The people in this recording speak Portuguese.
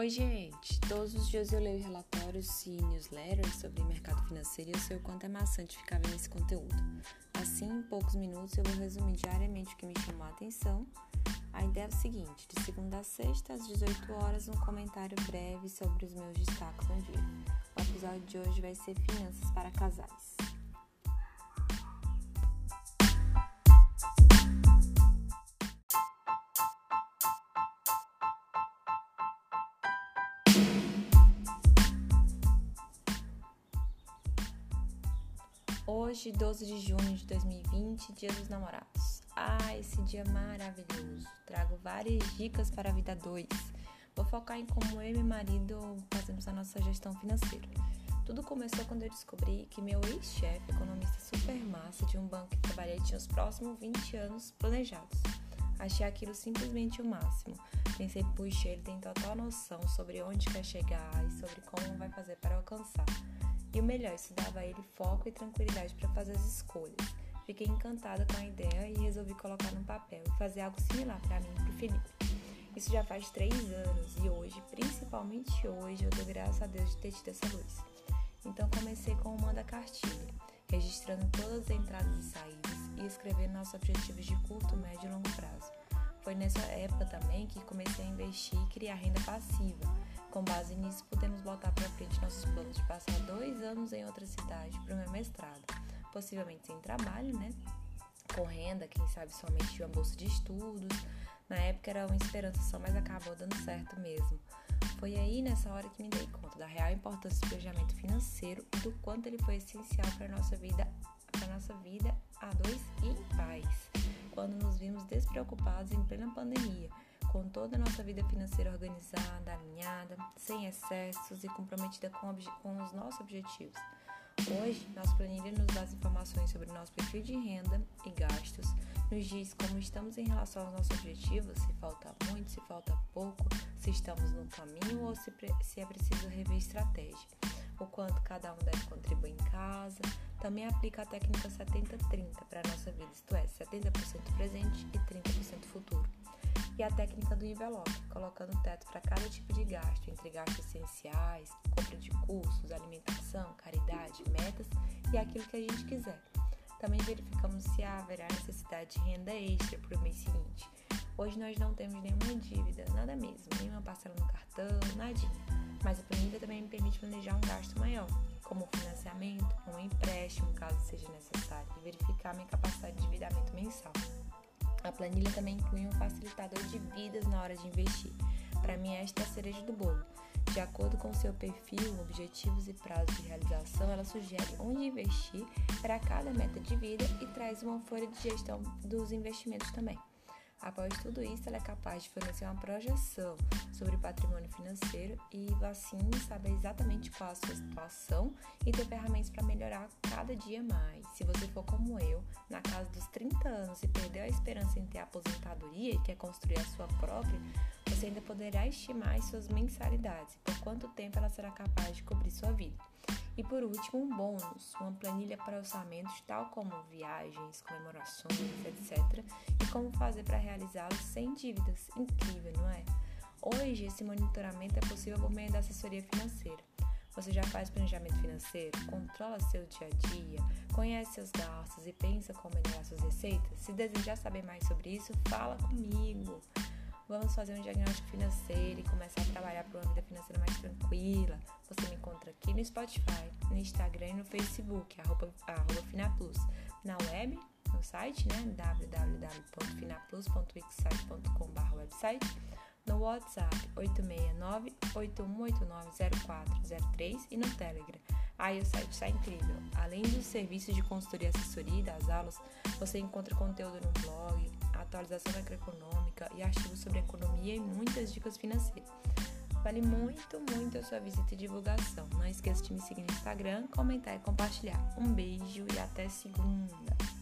Oi, gente! Todos os dias eu leio relatórios e newsletters sobre mercado financeiro e eu sei o quanto é maçante ficar vendo esse conteúdo. Assim, em poucos minutos, eu vou resumir diariamente o que me chamou a atenção. A ideia é o seguinte: de segunda a sexta, às 18 horas, um comentário breve sobre os meus destaques no dia. O episódio de hoje vai ser Finanças para Casais. Hoje, 12 de junho de 2020, Dia dos Namorados. Ah, esse dia maravilhoso. Trago várias dicas para a vida 2. Vou focar em como eu e meu marido fazemos a nossa gestão financeira. Tudo começou quando eu descobri que meu ex-chefe, economista super massa de um banco que trabalhei, tinha os próximos 20 anos planejados. Achei aquilo simplesmente o máximo. Pensei, puxa, ele tem total noção sobre onde quer chegar e sobre como vai fazer para alcançar. E o melhor, isso dava a ele foco e tranquilidade para fazer as escolhas. Fiquei encantada com a ideia e resolvi colocar no papel e fazer algo similar para mim e para o Felipe. Isso já faz três anos e hoje, principalmente hoje, eu dou graças a Deus de ter tido essa luz. Então comecei com o manda cartilha, registrando todas as entradas e saídas e escrevendo nossos objetivos de curto, médio e longo prazo. Foi nessa época também que comecei a investir e criar renda passiva, com base nisso, podemos botar para de passar dois anos em outra cidade para o meu mestrado, possivelmente sem trabalho, né? Com renda, quem sabe somente uma bolsa de estudos. Na época era uma esperança só, mas acabou dando certo mesmo. Foi aí nessa hora que me dei conta da real importância do planejamento financeiro e do quanto ele foi essencial para nossa vida, para nossa vida a dois e em paz, quando nos vimos despreocupados em plena pandemia com toda a nossa vida financeira organizada, alinhada, sem excessos e comprometida com, com os nossos objetivos. Hoje, nossa planilha nos dá informações sobre nosso perfil de renda e gastos, nos diz como estamos em relação aos nossos objetivos, se falta muito, se falta pouco, se estamos no caminho ou se, se é preciso rever estratégia, o quanto cada um deve contribuir em casa. Também aplica a técnica 70-30 para a nossa vida, isto é, 70% presente e 30% futuro e a técnica do envelope, colocando teto para cada tipo de gasto, entre gastos essenciais, compra de cursos, alimentação, caridade, metas e aquilo que a gente quiser. Também verificamos se haverá necessidade de renda extra para o mês seguinte. Hoje nós não temos nenhuma dívida, nada mesmo, nenhuma parcela no cartão, nadinha. Mas a planilha também me permite planejar um gasto maior, como financiamento, um empréstimo, caso seja necessário, e verificar minha capacidade de endividamento mensal. A planilha também inclui um facilitador de vidas na hora de investir. Para mim, esta é a cereja do bolo. De acordo com seu perfil, objetivos e prazos de realização, ela sugere onde investir para cada meta de vida e traz uma folha de gestão dos investimentos também. Após tudo isso, ela é capaz de fornecer uma projeção sobre patrimônio financeiro e assim saber exatamente qual a sua situação e ter ferramentas para melhorar cada dia mais. Se você for como eu, na casa dos 30 anos e perdeu a esperança em ter aposentadoria e quer construir a sua própria, você ainda poderá estimar as suas mensalidades, por quanto tempo ela será capaz de cobrir sua vida. E por último, um bônus, uma planilha para orçamentos, tal como viagens, comemorações. E como fazer para realizá-los sem dívidas. Incrível, não é? Hoje, esse monitoramento é possível por meio da assessoria financeira. Você já faz planejamento financeiro? Controla seu dia a dia? Conhece seus gastos e pensa como melhorar suas receitas? Se desejar saber mais sobre isso, fala comigo. Vamos fazer um diagnóstico financeiro e começar a trabalhar para uma vida financeira mais tranquila. Você me encontra aqui no Spotify, no Instagram e no Facebook, arroba, arroba Finaplus. Na web, no site, né? website. No WhatsApp 869-8189-0403 e no Telegram. Aí o site está incrível. Além dos serviços de consultoria e assessoria das aulas, você encontra conteúdo no blog, atualização macroeconômica e artigos sobre economia e muitas dicas financeiras. Vale muito, muito a sua visita e divulgação. Não esqueça de me seguir no Instagram, comentar e compartilhar. Um beijo e até segunda!